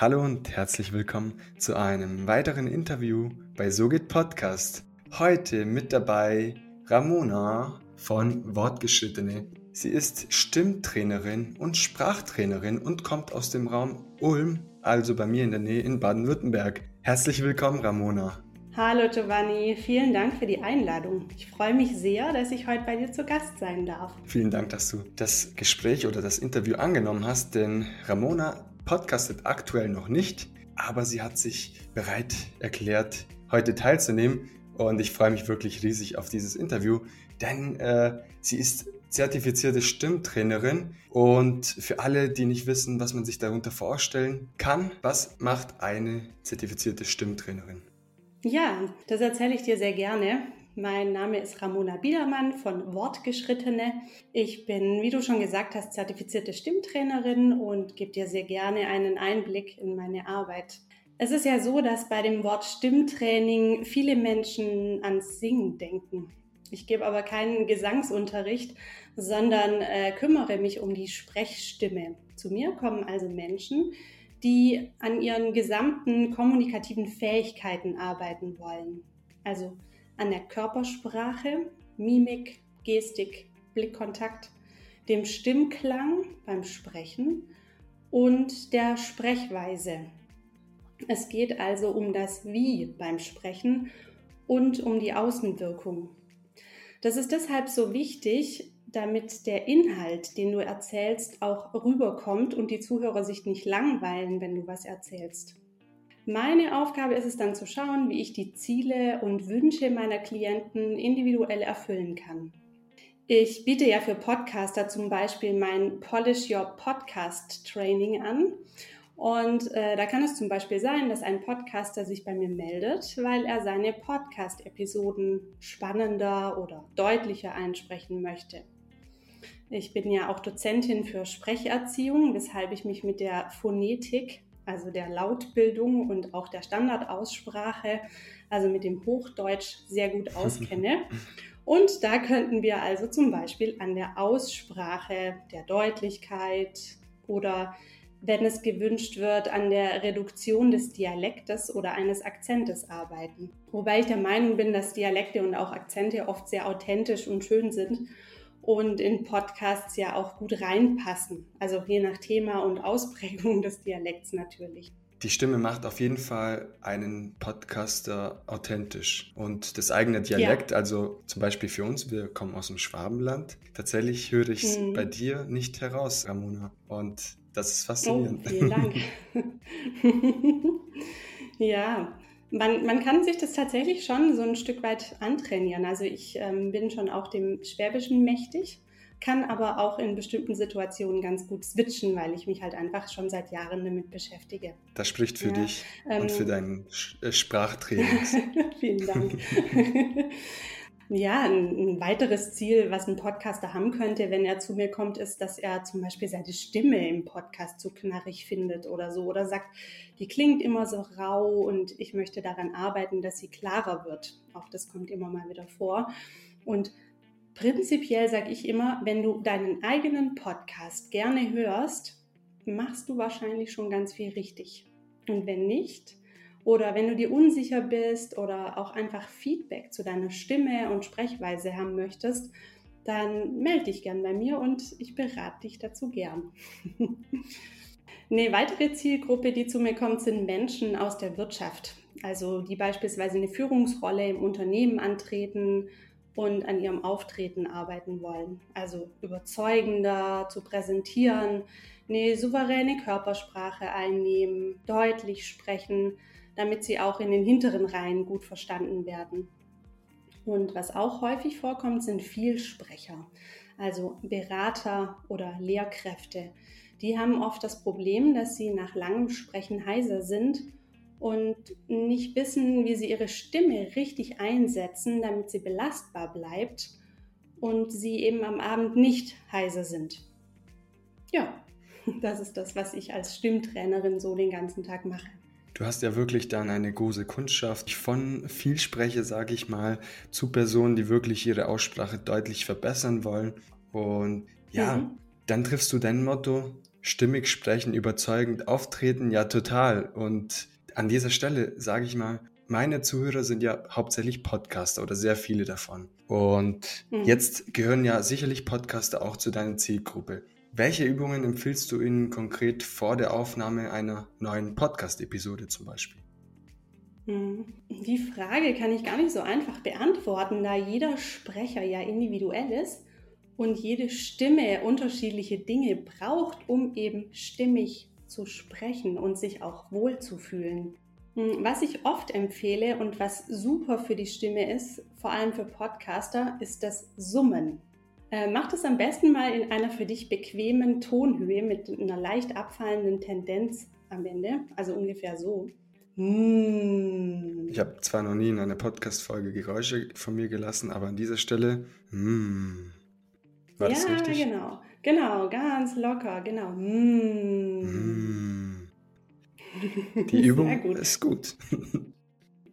Hallo und herzlich willkommen zu einem weiteren Interview bei So geht Podcast. Heute mit dabei Ramona von Wortgeschrittene. Sie ist Stimmtrainerin und Sprachtrainerin und kommt aus dem Raum Ulm, also bei mir in der Nähe in Baden-Württemberg. Herzlich willkommen, Ramona. Hallo Giovanni, vielen Dank für die Einladung. Ich freue mich sehr, dass ich heute bei dir zu Gast sein darf. Vielen Dank, dass du das Gespräch oder das Interview angenommen hast, denn Ramona podcastet aktuell noch nicht, aber sie hat sich bereit erklärt, heute teilzunehmen und ich freue mich wirklich riesig auf dieses Interview, denn äh, sie ist zertifizierte Stimmtrainerin und für alle, die nicht wissen, was man sich darunter vorstellen kann, was macht eine zertifizierte Stimmtrainerin? Ja, das erzähle ich dir sehr gerne. Mein Name ist Ramona Biedermann von Wortgeschrittene. Ich bin, wie du schon gesagt hast, zertifizierte Stimmtrainerin und gebe dir sehr gerne einen Einblick in meine Arbeit. Es ist ja so, dass bei dem Wort Stimmtraining viele Menschen ans Singen denken. Ich gebe aber keinen Gesangsunterricht, sondern äh, kümmere mich um die Sprechstimme. Zu mir kommen also Menschen, die an ihren gesamten kommunikativen Fähigkeiten arbeiten wollen. Also an der Körpersprache, Mimik, Gestik, Blickkontakt, dem Stimmklang beim Sprechen und der Sprechweise. Es geht also um das Wie beim Sprechen und um die Außenwirkung. Das ist deshalb so wichtig, damit der Inhalt, den du erzählst, auch rüberkommt und die Zuhörer sich nicht langweilen, wenn du was erzählst. Meine Aufgabe ist es dann zu schauen, wie ich die Ziele und Wünsche meiner Klienten individuell erfüllen kann. Ich biete ja für Podcaster zum Beispiel mein Polish Your Podcast Training an. Und äh, da kann es zum Beispiel sein, dass ein Podcaster sich bei mir meldet, weil er seine Podcast-Episoden spannender oder deutlicher einsprechen möchte. Ich bin ja auch Dozentin für Sprecherziehung, weshalb ich mich mit der Phonetik, also der Lautbildung und auch der Standardaussprache, also mit dem Hochdeutsch sehr gut auskenne. Und da könnten wir also zum Beispiel an der Aussprache, der Deutlichkeit oder wenn es gewünscht wird, an der Reduktion des Dialektes oder eines Akzentes arbeiten. Wobei ich der Meinung bin, dass Dialekte und auch Akzente oft sehr authentisch und schön sind und in Podcasts ja auch gut reinpassen. Also je nach Thema und Ausprägung des Dialekts natürlich. Die Stimme macht auf jeden Fall einen Podcaster authentisch. Und das eigene Dialekt, ja. also zum Beispiel für uns, wir kommen aus dem Schwabenland, tatsächlich höre ich es hm. bei dir nicht heraus, Ramona. Und das ist faszinierend. Oh, vielen Dank. ja, man, man kann sich das tatsächlich schon so ein Stück weit antrainieren. Also ich ähm, bin schon auch dem Schwäbischen mächtig, kann aber auch in bestimmten Situationen ganz gut switchen, weil ich mich halt einfach schon seit Jahren damit beschäftige. Das spricht für ja, dich ähm, und für dein äh, Sprachtraining. Vielen Dank. Ja, ein, ein, weiteres Ziel, was ein Podcaster haben könnte, wenn er zu mir kommt, ist, dass er zum Beispiel seine Stimme im Podcast zu knarrig findet oder so oder sagt, die klingt immer so rau und ich möchte daran arbeiten, dass sie klarer wird. Auch das kommt immer mal wieder vor. Und prinzipiell sage ich immer, wenn du deinen eigenen Podcast gerne hörst, machst du wahrscheinlich schon ganz viel richtig. Und wenn nicht, oder wenn du dir unsicher bist oder auch einfach Feedback zu deiner Stimme und Sprechweise haben möchtest, dann melde dich gern bei mir und ich berate dich dazu gern. eine weitere Zielgruppe, die zu mir kommt, sind Menschen aus der Wirtschaft. Also die beispielsweise eine Führungsrolle im Unternehmen antreten und an ihrem Auftreten arbeiten wollen. Also überzeugender zu präsentieren, eine souveräne Körpersprache einnehmen, deutlich sprechen damit sie auch in den hinteren Reihen gut verstanden werden. Und was auch häufig vorkommt, sind Vielsprecher, also Berater oder Lehrkräfte. Die haben oft das Problem, dass sie nach langem Sprechen heiser sind und nicht wissen, wie sie ihre Stimme richtig einsetzen, damit sie belastbar bleibt und sie eben am Abend nicht heiser sind. Ja, das ist das, was ich als Stimmtrainerin so den ganzen Tag mache. Du hast ja wirklich dann eine große Kundschaft von Vielspreche, sage ich mal, zu Personen, die wirklich ihre Aussprache deutlich verbessern wollen. Und ja, mhm. dann triffst du dein Motto, stimmig sprechen, überzeugend auftreten, ja total. Und an dieser Stelle sage ich mal, meine Zuhörer sind ja hauptsächlich Podcaster oder sehr viele davon. Und mhm. jetzt gehören ja sicherlich Podcaster auch zu deiner Zielgruppe. Welche Übungen empfiehlst du ihnen konkret vor der Aufnahme einer neuen Podcast-Episode zum Beispiel? Hm. Die Frage kann ich gar nicht so einfach beantworten, da jeder Sprecher ja individuell ist und jede Stimme unterschiedliche Dinge braucht, um eben stimmig zu sprechen und sich auch wohlzufühlen. Hm, was ich oft empfehle und was super für die Stimme ist, vor allem für Podcaster, ist das Summen. Äh, mach das am besten mal in einer für dich bequemen Tonhöhe mit einer leicht abfallenden Tendenz am Ende, also ungefähr so. Mm. Ich habe zwar noch nie in einer Podcast-Folge Geräusche von mir gelassen, aber an dieser Stelle, mm. War ja, das richtig? genau. Genau, ganz locker, genau. Mm. Mm. Die Übung gut. ist gut.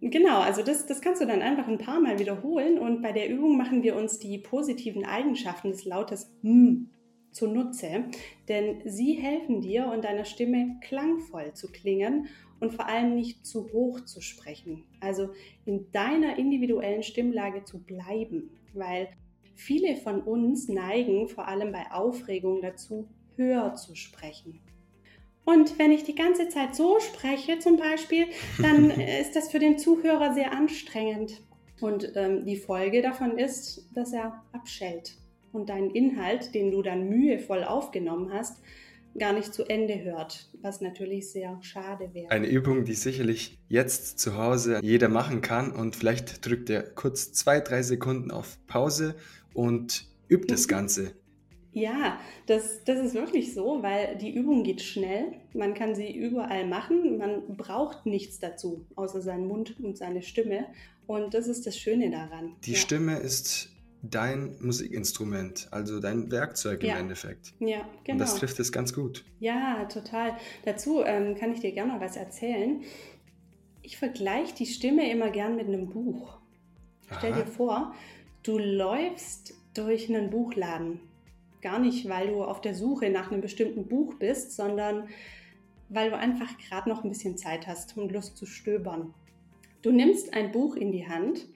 Genau, also das, das kannst du dann einfach ein paar Mal wiederholen und bei der Übung machen wir uns die positiven Eigenschaften des Lautes M zunutze, denn sie helfen dir und deiner Stimme klangvoll zu klingen und vor allem nicht zu hoch zu sprechen. Also in deiner individuellen Stimmlage zu bleiben, weil Viele von uns neigen vor allem bei Aufregung dazu, höher zu sprechen. Und wenn ich die ganze Zeit so spreche zum Beispiel, dann ist das für den Zuhörer sehr anstrengend. Und ähm, die Folge davon ist, dass er abschellt und deinen Inhalt, den du dann mühevoll aufgenommen hast, gar nicht zu Ende hört, was natürlich sehr schade wäre. Eine Übung, die sicherlich jetzt zu Hause jeder machen kann und vielleicht drückt er kurz zwei, drei Sekunden auf Pause und übt das mhm. Ganze. Ja, das, das ist wirklich so, weil die Übung geht schnell. Man kann sie überall machen. Man braucht nichts dazu, außer seinen Mund und seine Stimme. Und das ist das Schöne daran. Die ja. Stimme ist dein Musikinstrument, also dein Werkzeug im ja. Endeffekt. Ja, genau. Und das genau. trifft es ganz gut. Ja, total. Dazu ähm, kann ich dir gerne noch was erzählen. Ich vergleiche die Stimme immer gern mit einem Buch. Stell Aha. dir vor, Du läufst durch einen Buchladen. Gar nicht, weil du auf der Suche nach einem bestimmten Buch bist, sondern weil du einfach gerade noch ein bisschen Zeit hast und Lust zu stöbern. Du nimmst ein Buch in die Hand,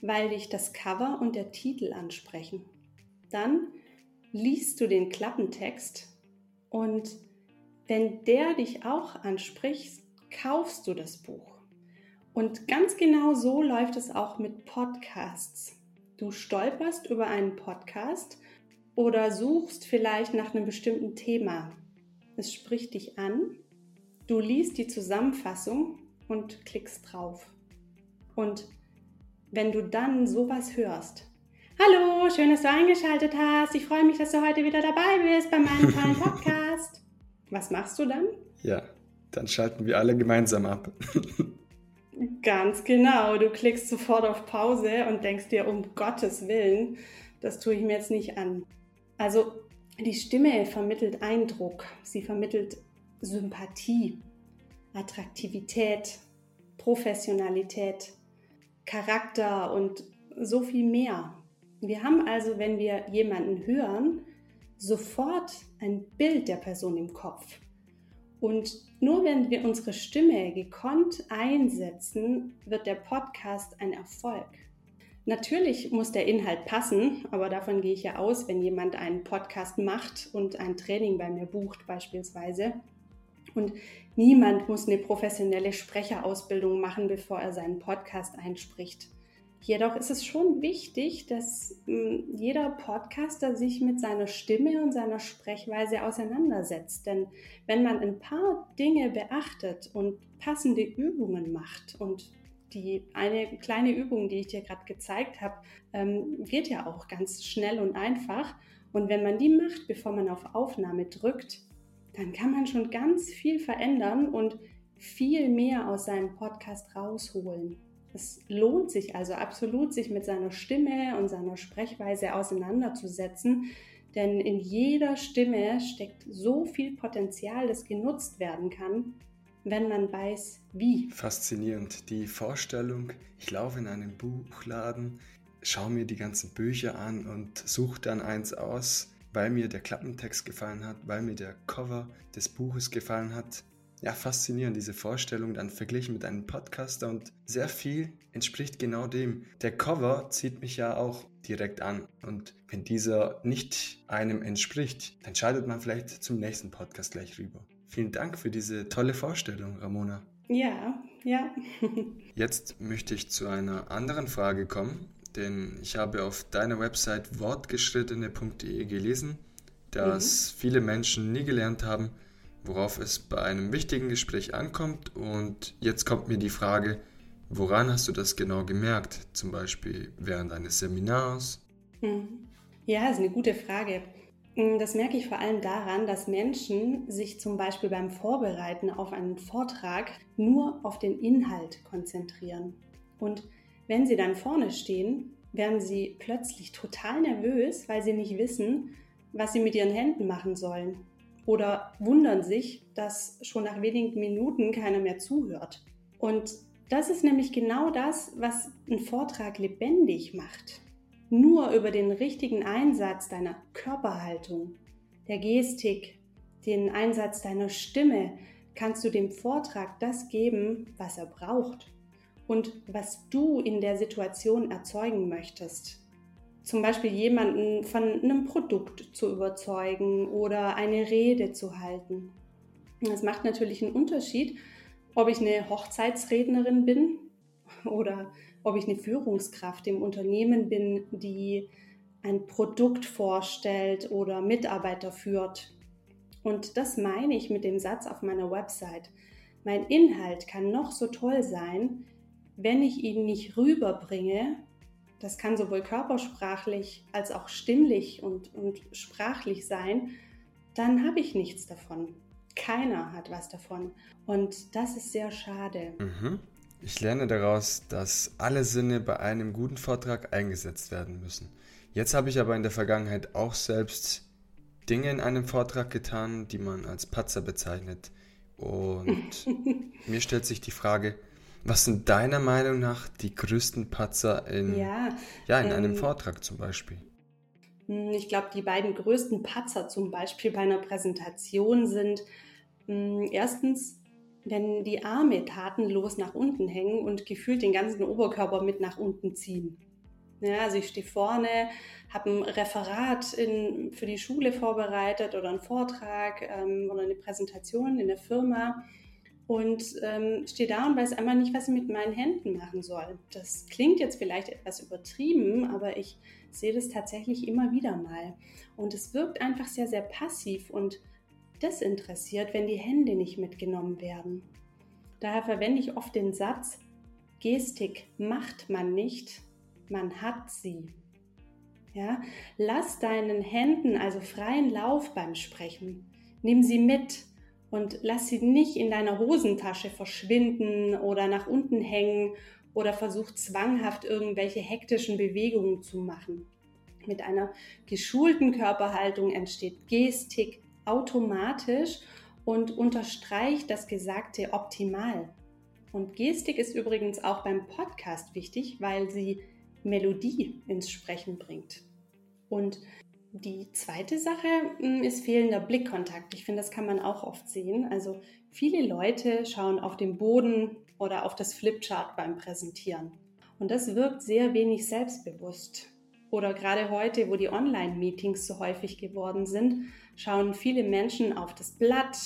weil dich das Cover und der Titel ansprechen. Dann liest du den Klappentext und wenn der dich auch anspricht, kaufst du das Buch. Und ganz genau so läuft es auch mit Podcasts. Du stolperst über einen Podcast oder suchst vielleicht nach einem bestimmten Thema. Es spricht dich an, du liest die Zusammenfassung und klickst drauf. Und wenn du dann sowas hörst, Hallo, schön, dass du eingeschaltet hast. Ich freue mich, dass du heute wieder dabei bist bei meinem tollen Podcast. Was machst du dann? Ja, dann schalten wir alle gemeinsam ab. Ganz genau. Du klickst sofort auf Pause und denkst dir, um Gottes Willen, das tue ich mir jetzt nicht an. Also die Stimme vermittelt Eindruck, sie vermittelt Sympathie, Attraktivität, Professionalität, Charakter und so viel mehr. Wir haben also, wenn wir jemanden hören, sofort ein Bild der Person im Kopf. Und nur wenn wir unsere Stimme gekonnt einsetzen, wird der Podcast ein Erfolg. Natürlich muss der Inhalt passen, aber davon gehe ich ja aus, wenn jemand einen Podcast macht und ein Training bei mir bucht beispielsweise. Und niemand muss eine professionelle Sprecherausbildung machen, bevor er seinen Podcast einspricht. Jedoch ist es schon wichtig, dass hm, jeder Podcaster sich mit seiner Stimme und seiner Sprechweise auseinandersetzt. Denn wenn man ein paar Dinge beachtet und passende Übungen macht und die eine kleine Übung, die ich dir gerade gezeigt habe, ähm, wird ja auch ganz schnell und einfach. Und wenn man die macht, bevor man auf Aufnahme drückt, dann kann man schon ganz viel verändern und viel mehr aus seinem Podcast rausholen. Es lohnt sich also absolut, sich mit seiner Stimme und seiner Sprechweise auseinanderzusetzen, denn in jeder Stimme steckt so viel Potenzial, das genutzt werden kann, wenn man weiß, wie. Faszinierend. Die Vorstellung, ich laufe in einem Buchladen, schaue mir die ganzen Bücher an und suche dann eins aus, weil mir der Klappentext gefallen hat, weil mir der Cover des Buches gefallen hat. Ja, faszinierend, diese Vorstellung dann verglichen mit einem Podcaster und sehr viel entspricht genau dem. Der Cover zieht mich ja auch direkt an und wenn dieser nicht einem entspricht, dann schaltet man vielleicht zum nächsten Podcast gleich rüber. Vielen Dank für diese tolle Vorstellung, Ramona. Ja, ja. Jetzt möchte ich zu einer anderen Frage kommen, denn ich habe auf deiner Website wortgeschrittene.de gelesen, dass mhm. viele Menschen nie gelernt haben, worauf es bei einem wichtigen Gespräch ankommt. Und jetzt kommt mir die Frage, woran hast du das genau gemerkt? Zum Beispiel während eines Seminars? Mhm. Ja, ist eine gute Frage. Mm, das merke ich vor allem daran, dass Menschen sich zum Beispiel beim Vorbereiten auf einen Vortrag nur auf den Inhalt konzentrieren. Und wenn sie dann vorne stehen, werden sie plötzlich total nervös, weil sie nicht wissen, was sie mit ihren Händen machen sollen. Oder wundern sich, dass schon nach wenigen Minuten keiner mehr zuhört. Und das ist nämlich genau das, was einen Vortrag lebendig macht. Nur über den richtigen Einsatz deiner Körperhaltung, der Gestik, den Einsatz deiner Stimme kannst du dem Vortrag das geben, was er braucht und was du in der Situation erzeugen möchtest. Zum Beispiel jemanden von einem Produkt zu überzeugen oder eine Rede zu halten. Es macht natürlich einen Unterschied, ob ich eine Hochzeitsrednerin bin oder ob ich eine Führungskraft im Unternehmen bin, die ein Produkt vorstellt oder Mitarbeiter führt. Und das meine ich mit dem Satz auf meiner Website. Mein Inhalt kann noch so toll sein, wenn ich ihn nicht rüberbringe. Das kann sowohl körpersprachlich als auch stimmlich und, und sprachlich sein. Dann habe ich nichts davon. Keiner hat was davon. Und das ist sehr schade. Mhm. Ich lerne daraus, dass alle Sinne bei einem guten Vortrag eingesetzt werden müssen. Jetzt habe ich aber in der Vergangenheit auch selbst Dinge in einem Vortrag getan, die man als Patzer bezeichnet. Und mir stellt sich die Frage, was sind deiner Meinung nach die größten Patzer in, ja, ja, in ähm, einem Vortrag zum Beispiel? Hm, ich glaube, die beiden größten Patzer zum Beispiel bei einer Präsentation sind mh, hm, erstens wenn die Arme tatenlos nach unten hängen und gefühlt den ganzen Oberkörper mit nach unten ziehen. Ja, also ich stehe vorne, habe ein Referat in, für die Schule vorbereitet oder einen Vortrag ähm, oder eine Präsentation in der Firma und ähm, stehe da und weiß einmal nicht, was ich mit meinen Händen machen soll. Das klingt jetzt vielleicht etwas übertrieben, aber ich sehe das tatsächlich immer wieder mal. Und es wirkt einfach sehr, sehr passiv und desinteressiert, wenn die Hände nicht mitgenommen werden. Daher verwende ich oft den Satz, Gestik macht man nicht, man hat sie. Ja, lass deinen Händen also freien Lauf beim Sprechen. Nimm sie mit und lass sie nicht in deiner Hosentasche verschwinden oder nach unten hängen oder versuch zwanghaft irgendwelche hektischen Bewegungen zu machen. Mit einer geschulten Körperhaltung entsteht Gestik, automatisch und unterstreicht das Gesagte optimal. Und Gestik ist übrigens auch beim Podcast wichtig, weil sie Melodie ins Sprechen bringt. Und die zweite Sache hm, ist fehlender Blickkontakt. Ich finde, das kann man auch oft sehen. Also viele Leute schauen auf den Boden oder auf das Flipchart beim Präsentieren. Und das wirkt sehr wenig selbstbewusst. Oder gerade heute, wo die Online-Meetings so häufig geworden sind, schauen viele Menschen auf das Blatt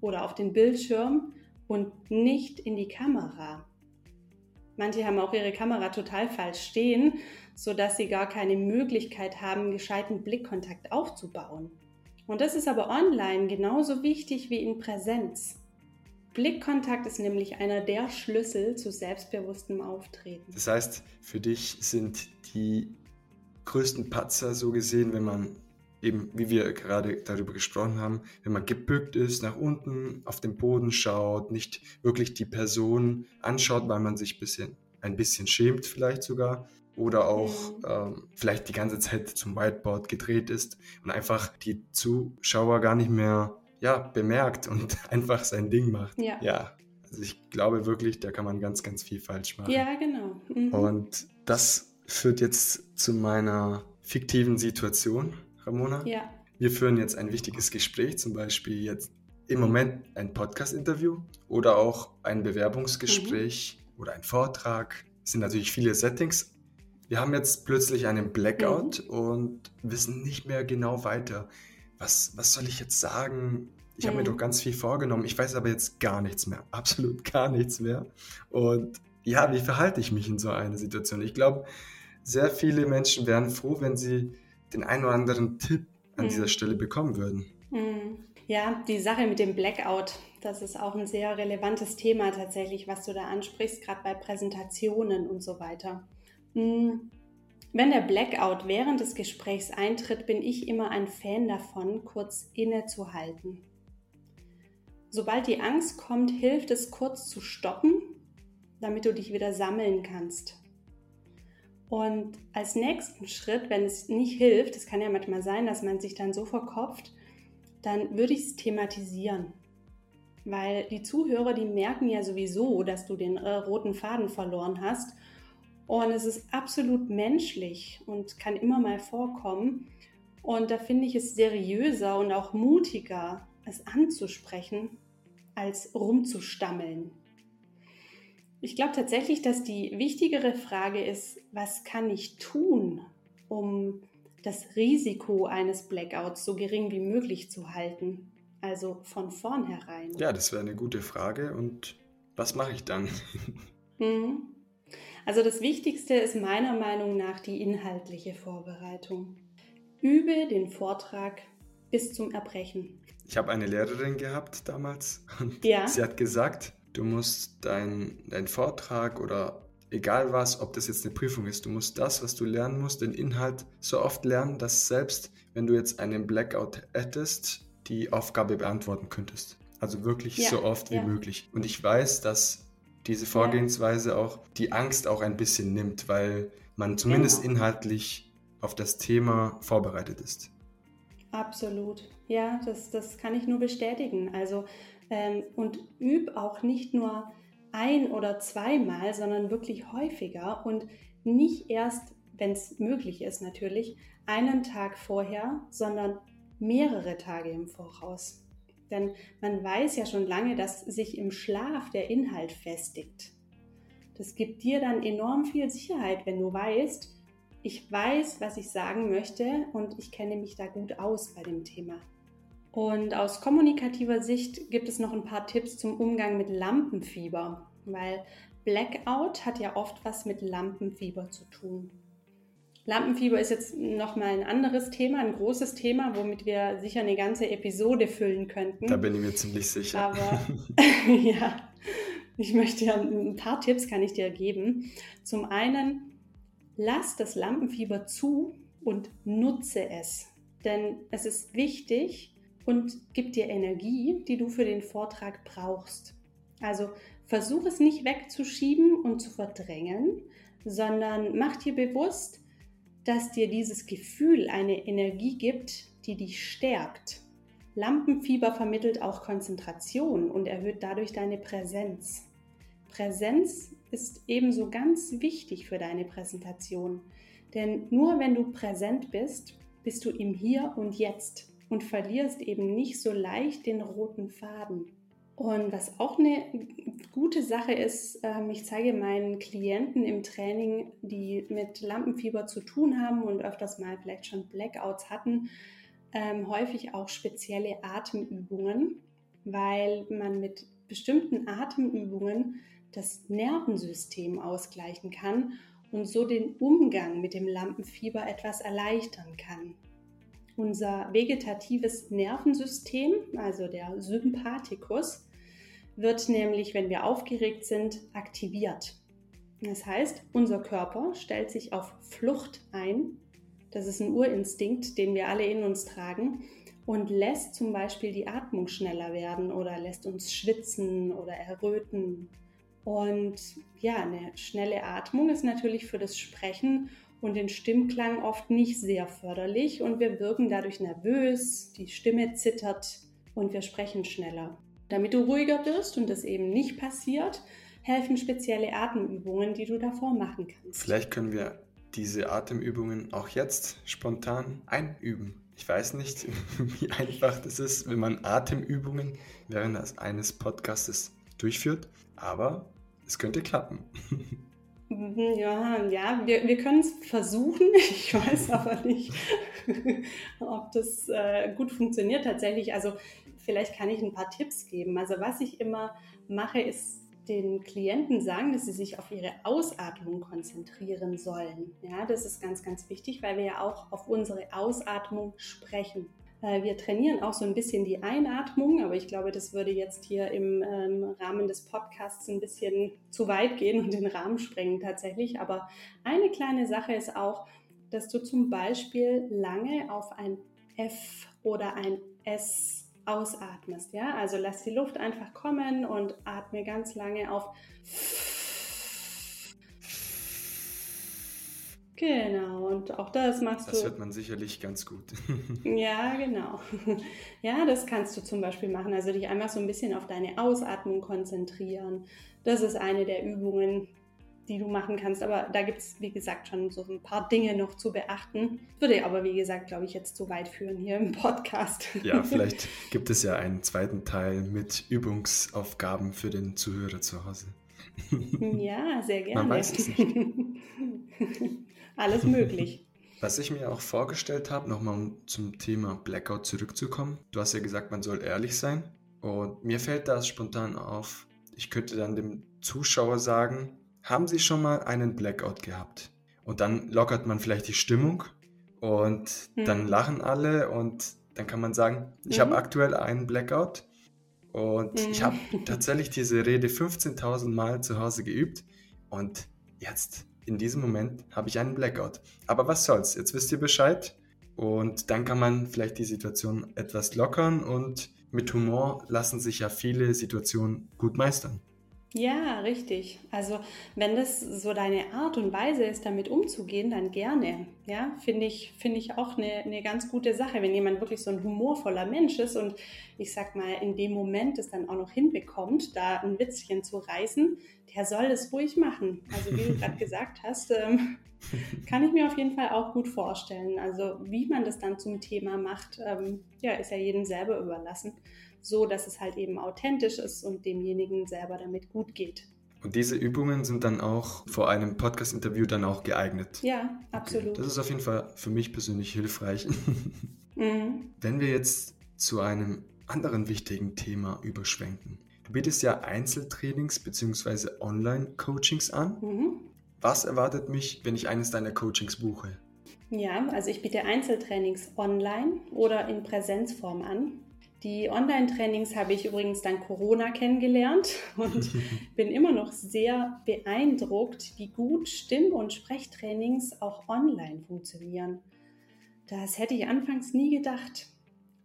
oder auf den Bildschirm und nicht in die Kamera. Manche haben auch ihre Kamera total falsch stehen, sodass sie gar keine Möglichkeit haben, gescheiten Blickkontakt aufzubauen. Und das ist aber online genauso wichtig wie in Präsenz. Blickkontakt ist nämlich einer der Schlüssel zu selbstbewusstem Auftreten. Das heißt, für dich sind die größten Patzer so gesehen, wenn man eben, wie wir gerade darüber gesprochen haben, wenn man gebückt ist, nach unten auf den Boden schaut, nicht wirklich die Person anschaut, weil man sich bisschen, ein bisschen schämt vielleicht sogar oder auch mhm. ähm, vielleicht die ganze Zeit zum Whiteboard gedreht ist und einfach die Zuschauer gar nicht mehr ja, bemerkt und einfach sein Ding macht. Ja. ja. Also ich glaube wirklich, da kann man ganz, ganz viel falsch machen. Ja, genau. Mhm. Und das führt jetzt zu meiner fiktiven Situation, Ramona. Ja. wir führen jetzt ein wichtiges Gespräch, zum Beispiel jetzt im Moment ein Podcast-Interview oder auch ein Bewerbungsgespräch mhm. oder ein Vortrag. Es sind natürlich viele Settings. Wir haben jetzt plötzlich einen Blackout mhm. und wissen nicht mehr genau weiter. Was, was soll ich jetzt sagen? Ich habe mir mhm. doch ganz viel vorgenommen. Ich weiß aber jetzt gar nichts mehr. Absolut gar nichts mehr. Und ja, wie verhalte ich mich in so einer Situation? Ich glaube, sehr viele Menschen wären froh, wenn sie den einen oder anderen Tipp an mhm. dieser Stelle bekommen würden. Mhm. Ja, die Sache mit dem Blackout, das ist auch ein sehr relevantes Thema tatsächlich, was du da ansprichst, gerade bei Präsentationen und so weiter. Mhm. Wenn der Blackout während des Gesprächs eintritt, bin ich immer ein Fan davon, kurz innezuhalten. Sobald die Angst kommt, hilft es kurz zu stoppen, damit du dich wieder sammeln kannst. Und als nächsten Schritt, wenn es nicht hilft, es kann ja manchmal sein, dass man sich dann so verkopft, dann würde ich es thematisieren. Weil die Zuhörer, die merken ja sowieso, dass du den äh, roten Faden verloren hast. Und es ist absolut menschlich und kann immer mal vorkommen. Und da finde ich es seriöser und auch mutiger, es anzusprechen, als rumzustammeln. Ich glaube tatsächlich, dass die wichtigere Frage ist, was kann ich tun, um das Risiko eines Blackouts so gering wie möglich zu halten? Also von vornherein. Ja, das wäre eine gute Frage. Und was mache ich dann? Mhm. Also das Wichtigste ist meiner Meinung nach die inhaltliche Vorbereitung. Übe den Vortrag bis zum Erbrechen. Ich habe eine Lehrerin gehabt damals und ja. sie hat gesagt, du musst deinen dein Vortrag oder egal was, ob das jetzt eine Prüfung ist, du musst das, was du lernen musst, den Inhalt so oft lernen, dass selbst wenn du jetzt einen Blackout hättest, die Aufgabe beantworten könntest. Also wirklich ja, so oft wie ja. möglich. Und ich weiß, dass diese Vorgehensweise ja. auch die Angst auch ein bisschen nimmt, weil man zumindest genau. inhaltlich auf das Thema vorbereitet ist. Absolut. Ja, das, das kann ich nur bestätigen. Also ähm, und üb auch nicht nur ein oder zweimal, sondern wirklich häufiger und nicht erst, wenn es möglich ist natürlich, einen Tag vorher, sondern mehrere Tage im Voraus. Denn man weiß ja schon lange, dass sich im Schlaf der Inhalt festigt. Das gibt dir dann enorm viel Sicherheit, wenn du weißt, ich weiß, was ich sagen möchte und ich kenne mich da gut aus bei dem Thema. Und aus kommunikativer Sicht gibt es noch ein paar Tipps zum Umgang mit Lampenfieber, weil Blackout hat ja oft was mit Lampenfieber zu tun. Lampenfieber ist jetzt nochmal ein anderes Thema, ein großes Thema, womit wir sicher eine ganze Episode füllen könnten. Da bin ich mir ziemlich sicher. Aber ja, ich möchte ja ein paar Tipps kann ich dir geben. Zum einen, lass das Lampenfieber zu und nutze es. Denn es ist wichtig, und gibt dir Energie, die du für den Vortrag brauchst. Also versuch es nicht wegzuschieben und zu verdrängen, sondern mach dir bewusst, dass dir dieses Gefühl eine Energie gibt, die dich stärkt. Lampenfieber vermittelt auch Konzentration und erhöht dadurch deine Präsenz. Präsenz ist ebenso ganz wichtig für deine Präsentation, denn nur wenn du präsent bist, bist du im Hier und Jetzt und verlierst eben nicht so leicht den roten Faden. Und was auch eine gute Sache ist, ähm, ich zeige meinen Klienten im Training, die mit Lampenfieber zu tun haben und öfters mal vielleicht schon Blackouts hatten, ähm, häufig auch spezielle Atemübungen, weil man mit bestimmten Atemübungen das Nervensystem ausgleichen kann und so den Umgang mit dem Lampenfieber etwas erleichtern kann. Unser vegetatives Nervensystem, also der Sympathikus, wird nämlich, wenn wir aufgeregt sind, aktiviert. Das heißt, unser Körper stellt sich auf Flucht ein. Das ist ein Urinstinkt, den wir alle in uns tragen und lässt zum Beispiel die Atmung schneller werden oder lässt uns schwitzen oder erröten. Und ja, eine schnelle Atmung ist natürlich für das Sprechen und den Stimmklang oft nicht sehr förderlich und wir wirken dadurch nervös, die Stimme zittert und wir sprechen schneller. Damit du ruhiger wirst und das eben nicht passiert, helfen spezielle Atemübungen, die du davor machen kannst. Vielleicht können wir diese Atemübungen auch jetzt spontan einüben. Ich weiß nicht, wie einfach das ist, wenn man Atemübungen während eines Podcastes durchführt, aber es könnte klappen. Mhm, ja, ja, wir, wir können es versuchen. Ich weiß aber nicht, ob das äh, gut funktioniert tatsächlich. Also vielleicht kann ich ein paar Tipps geben. Also was ich immer mache, ist den Klienten sagen, dass sie sich auf ihre Ausatmung konzentrieren sollen. Ja, das ist ganz, ganz wichtig, weil wir ja auch auf unsere Ausatmung sprechen. Äh, wir trainieren auch so ein bisschen die Einatmung, aber ich glaube, das würde jetzt hier im ähm, Rahmen des Podcasts ein bisschen zu weit gehen und den Rahmen sprengen tatsächlich. Aber eine kleine Sache ist auch, dass du zum Beispiel lange auf ein F oder ein S ausatmest. Ja? Also lass die Luft einfach kommen und atme ganz lange auf. Genau, und auch das machst das du. Das hört man sicherlich ganz gut. ja, genau. Ja, das kannst du zum Beispiel machen. Also dich einfach so ein bisschen auf deine Ausatmung konzentrieren. Das ist eine der Übungen, die du machen kannst. Aber da gibt es, wie gesagt, schon so ein paar Dinge noch zu beachten. Würde aber, wie gesagt, glaube ich, jetzt zu weit führen hier im Podcast. Ja, vielleicht gibt es ja einen zweiten Teil mit Übungsaufgaben für den Zuhörer zu Hause. Ja, sehr gerne. Man weiß es nicht. Alles möglich. Was ich mir auch vorgestellt habe, nochmal zum Thema Blackout zurückzukommen. Du hast ja gesagt, man soll ehrlich sein. Und mir fällt das spontan auf. Ich könnte dann dem Zuschauer sagen, haben Sie schon mal einen Blackout gehabt? Und dann lockert man vielleicht die Stimmung und mhm. dann lachen alle und dann kann man sagen, ich mhm. habe aktuell einen Blackout und mhm. ich habe tatsächlich diese Rede 15.000 Mal zu Hause geübt und jetzt in diesem Moment habe ich einen Blackout. Aber was soll's, jetzt wisst ihr Bescheid und dann kann man vielleicht die Situation etwas lockern und mit Humor lassen sich ja viele Situationen gut meistern. Ja, richtig. Also wenn das so deine Art und Weise ist, damit umzugehen, dann gerne. Ja, finde ich, finde ich auch eine, eine ganz gute Sache, wenn jemand wirklich so ein humorvoller Mensch ist und ich sag mal, in dem Moment es dann auch noch hinbekommt, da ein Witzchen zu reißen, der soll es ruhig machen. Also wie du gerade gesagt hast, ähm, kann ich mir auf jeden Fall auch gut vorstellen. Also wie man das dann zum Thema macht, ähm, ja, ist ja jedem selber überlassen so dass es halt eben authentisch ist und demjenigen selber damit gut geht. Und diese Übungen sind dann auch vor einem Podcast-Interview dann auch geeignet. Ja, absolut. Okay. Das ist auf jeden Fall für mich persönlich hilfreich. Mhm. Wenn wir jetzt zu einem anderen wichtigen Thema überschwenken. Du bietest ja Einzeltrainings bzw. Online-Coachings an. Mhm. Was erwartet mich, wenn ich eines deiner Coachings buche? Ja, also ich biete Einzeltrainings online oder in Präsenzform an. Die Online-Trainings habe ich übrigens dann Corona kennengelernt und bin immer noch sehr beeindruckt, wie gut Stimm- und Sprechtrainings auch online funktionieren. Das hätte ich anfangs nie gedacht.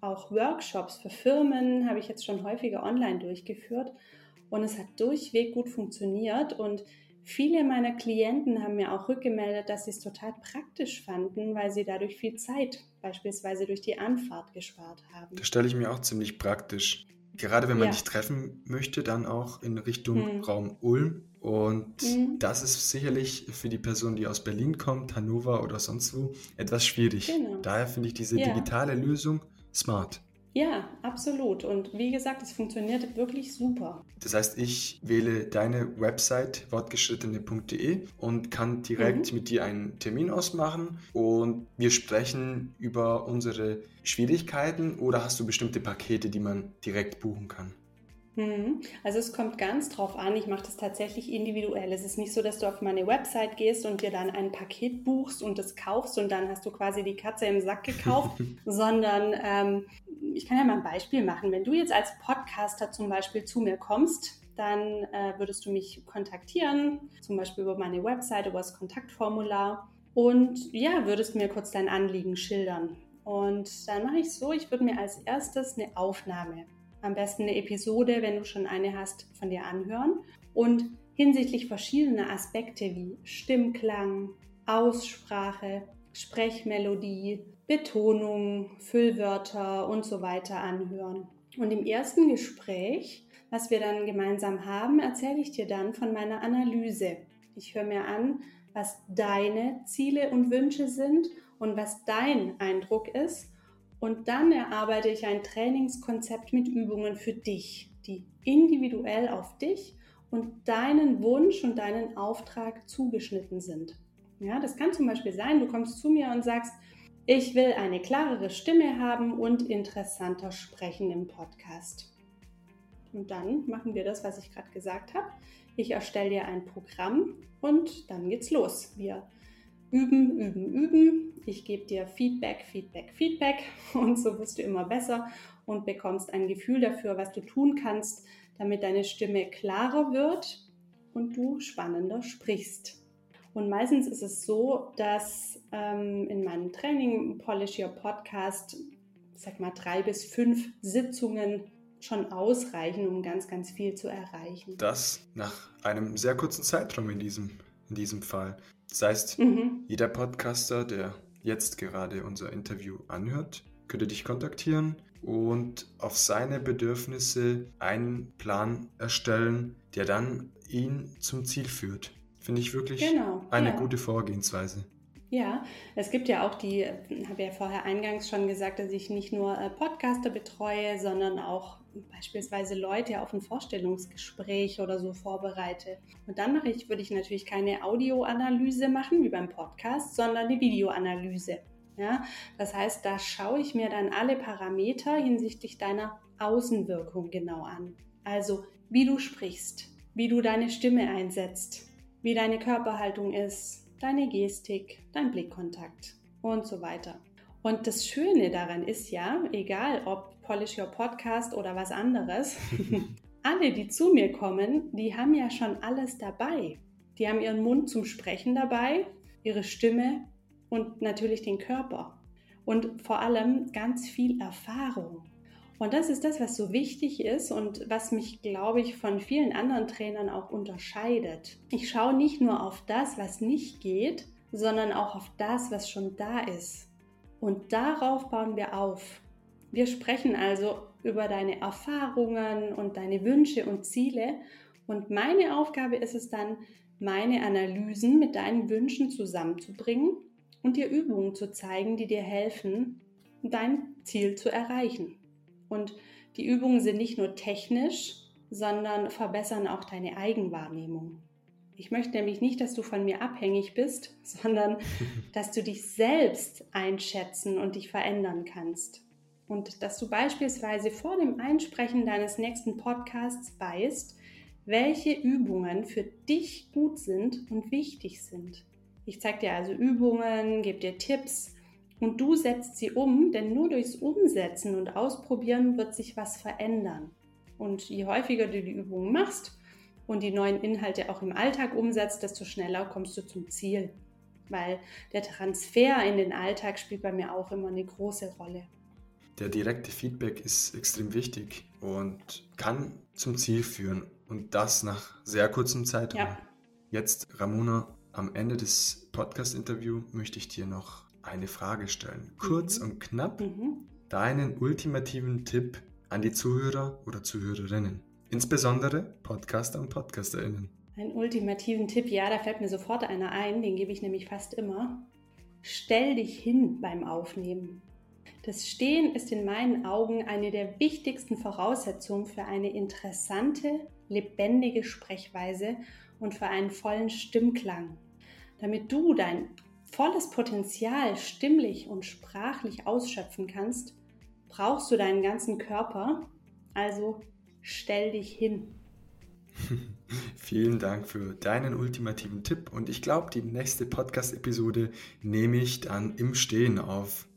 Auch Workshops für Firmen habe ich jetzt schon häufiger online durchgeführt und es hat durchweg gut funktioniert und Viele meiner Klienten haben mir auch rückgemeldet, dass sie es total praktisch fanden, weil sie dadurch viel Zeit beispielsweise durch die Anfahrt gespart haben. Das stelle ich mir auch ziemlich praktisch. Gerade wenn man ja. dich treffen möchte, dann auch in Richtung hm. Raum Ulm. Und hm. das ist sicherlich für die Person, die aus Berlin kommt, Hannover oder sonst wo, etwas schwierig. Genau. Daher finde ich diese ja. digitale Lösung smart. Ja, absolut. Und wie gesagt, es funktioniert wirklich super. Das heißt, ich wähle deine Website wortgeschrittene.de und kann direkt mhm. mit dir einen Termin ausmachen und wir sprechen über unsere Schwierigkeiten oder hast du bestimmte Pakete, die man direkt buchen kann? Mhm. Also es kommt ganz drauf an, ich mache das tatsächlich individuell. Es ist nicht so, dass du auf meine Website gehst und dir dann ein Paket buchst und das kaufst und dann hast du quasi die Katze im Sack gekauft, sondern ähm, ich kann ja mal ein Beispiel machen. Wenn du jetzt als Podcaster zum Beispiel zu mir kommst, dann äh, würdest du mich kontaktieren, zum Beispiel über meine Website, über das Kontaktformular und ja, würdest mir kurz dein Anliegen schildern. Und dann mache ich so, ich würde mir als erstes eine Aufnahme am besten eine Episode, wenn du schon eine hast, von dir anhören. Und hinsichtlich verschiedener Aspekte wie Stimmklang, Aussprache, Sprechmelodie, Betonung, Füllwörter und so weiter anhören. Und im ersten Gespräch, was wir dann gemeinsam haben, erzähle ich dir dann von meiner Analyse. Ich höre mir an, was deine Ziele und Wünsche sind und was dein Eindruck ist Und dann erarbeite ich ein Trainingskonzept mit Übungen für dich, die individuell auf dich und deinen Wunsch und deinen Auftrag zugeschnitten sind. Ja, das kann zum Beispiel sein, du kommst zu mir und sagst, ich will eine klarere Stimme haben und interessanter sprechen im Podcast. Und dann machen wir das, was ich gerade gesagt habe. Ich erstelle dir ein Programm und dann geht's los. Wir üben, üben, üben. Ich gebe dir Feedback, Feedback, Feedback und so wirst du immer besser und bekommst ein Gefühl dafür, was du tun kannst, damit deine Stimme klarer wird und du spannender sprichst. Und meistens ist es so, dass ähm, in meinem Training Polish Your Podcast, sag mal, drei bis fünf Sitzungen schon ausreichen, um ganz, ganz viel zu erreichen. Das nach einem sehr kurzen Zeitraum in diesem, in diesem Fall. Das heißt, mhm. jeder Podcaster, der jetzt gerade unser Interview anhört, könnte dich kontaktieren und auf seine Bedürfnisse einen Plan erstellen, der dann ihn zum Ziel führt. Finde ich wirklich genau, eine ja. gute Vorgehensweise. Ja, es gibt ja auch die, habe ja vorher eingangs schon gesagt, dass ich nicht nur äh, Podcaster betreue, sondern auch beispielsweise Leute auf ein Vorstellungsgespräch oder so vorbereite. Und dann mache ich, würde ich natürlich keine Audioanalyse machen wie beim Podcast, sondern die Videoanalyse. Ja, das heißt, da schaue ich mir dann alle Parameter hinsichtlich deiner Außenwirkung genau an. Also, wie du sprichst, wie du deine Stimme einsetzt, wie deine Körperhaltung ist, deine Gestik, dein Blickkontakt und so weiter. Und das Schöne daran ist ja, egal ob Polish Your Podcast oder was anderes, alle, die zu mir kommen, die haben ja schon alles dabei. Die haben ihren Mund zum Sprechen dabei, ihre Stimme und natürlich den Körper. Und vor allem ganz viel Erfahrung. Und das ist das, was so wichtig ist und was mich, glaube ich, von vielen anderen Trainern auch unterscheidet. Ich schaue nicht nur auf das, was nicht geht, sondern auch auf das, was schon da ist. Und darauf bauen wir auf. Wir sprechen also über deine Erfahrungen und deine Wünsche und Ziele. Und meine Aufgabe ist es dann, meine Analysen mit deinen Wünschen zusammenzubringen und dir Übungen zu zeigen, die dir helfen, dein Ziel zu erreichen. Und die Übungen sind nicht nur technisch, sondern verbessern auch deine Eigenwahrnehmung. Ich möchte nämlich nicht, dass du von mir abhängig bist, sondern dass du dich selbst einschätzen und dich verändern kannst. Und dass du beispielsweise vor dem Einsprechen deines nächsten Podcasts weißt, welche Übungen für dich gut sind und wichtig sind. Ich zeige dir also Übungen, gebe dir Tipps und du setzt sie um, denn nur durchs Umsetzen und Ausprobieren wird sich was verändern. Und je häufiger du die Übungen machst und die neuen Inhalte auch im Alltag umsetzt, desto schneller kommst du zum Ziel. Weil der Transfer in den Alltag spielt bei mir auch immer eine große Rolle. Der direkte Feedback ist extrem wichtig und kann zum Ziel führen. Und das nach sehr kurzem Zeitraum. Ja. Jetzt, Ramona, am Ende des Podcast-Interviews möchte ich dir noch eine Frage stellen. Kurz mhm. und knapp mhm. deinen ultimativen Tipp an die Zuhörer oder Zuhörerinnen. Insbesondere Podcaster und Podcasterinnen. Einen ultimativen Tipp, ja, da fällt mir sofort einer ein, den gebe ich nämlich fast immer. Stell dich hin beim Aufnehmen. Das Stehen ist in meinen Augen eine der wichtigsten Voraussetzungen für eine interessante, lebendige Sprechweise und für einen vollen Stimmklang. Damit du dein volles Potenzial stimmlich und sprachlich ausschöpfen kannst, brauchst du deinen ganzen Körper. Also stell dich hin. Vielen Dank für deinen ultimativen Tipp und ich glaube, die nächste Podcast-Episode nehme ich dann im Stehen auf.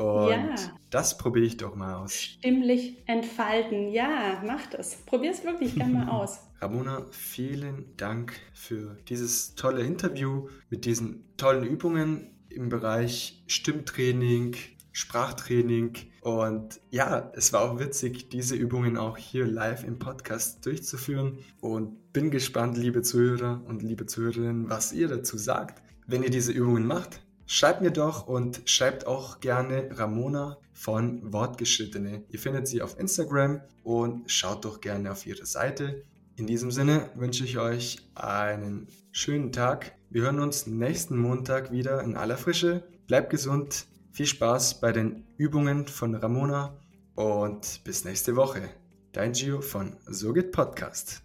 Und ja. das probiere ich doch mal aus. Stimmlich entfalten. Ja, mach das. Probier es wirklich gerne mal aus. Ramona, vielen Dank für dieses tolle Interview mit diesen tollen Übungen im Bereich Stimmtraining, Sprachtraining. Und ja, es war auch witzig, diese Übungen auch hier live im Podcast durchzuführen. Und bin gespannt, liebe Zuhörer und liebe Zuhörerinnen, was ihr dazu sagt. Wenn ihr diese Übungen macht, schreibt mir doch und schreibt auch gerne Ramona von Wortgeschrittene. Ihr findet sie auf Instagram und schaut doch gerne auf ihre Seite. In diesem Sinne wünsche ich euch einen schönen Tag. Wir hören uns nächsten Montag wieder in aller Frische. Bleibt gesund, Viel Spaß bei den Übungen von Ramona und bis nächste Woche. Dein Gio von So Podcast.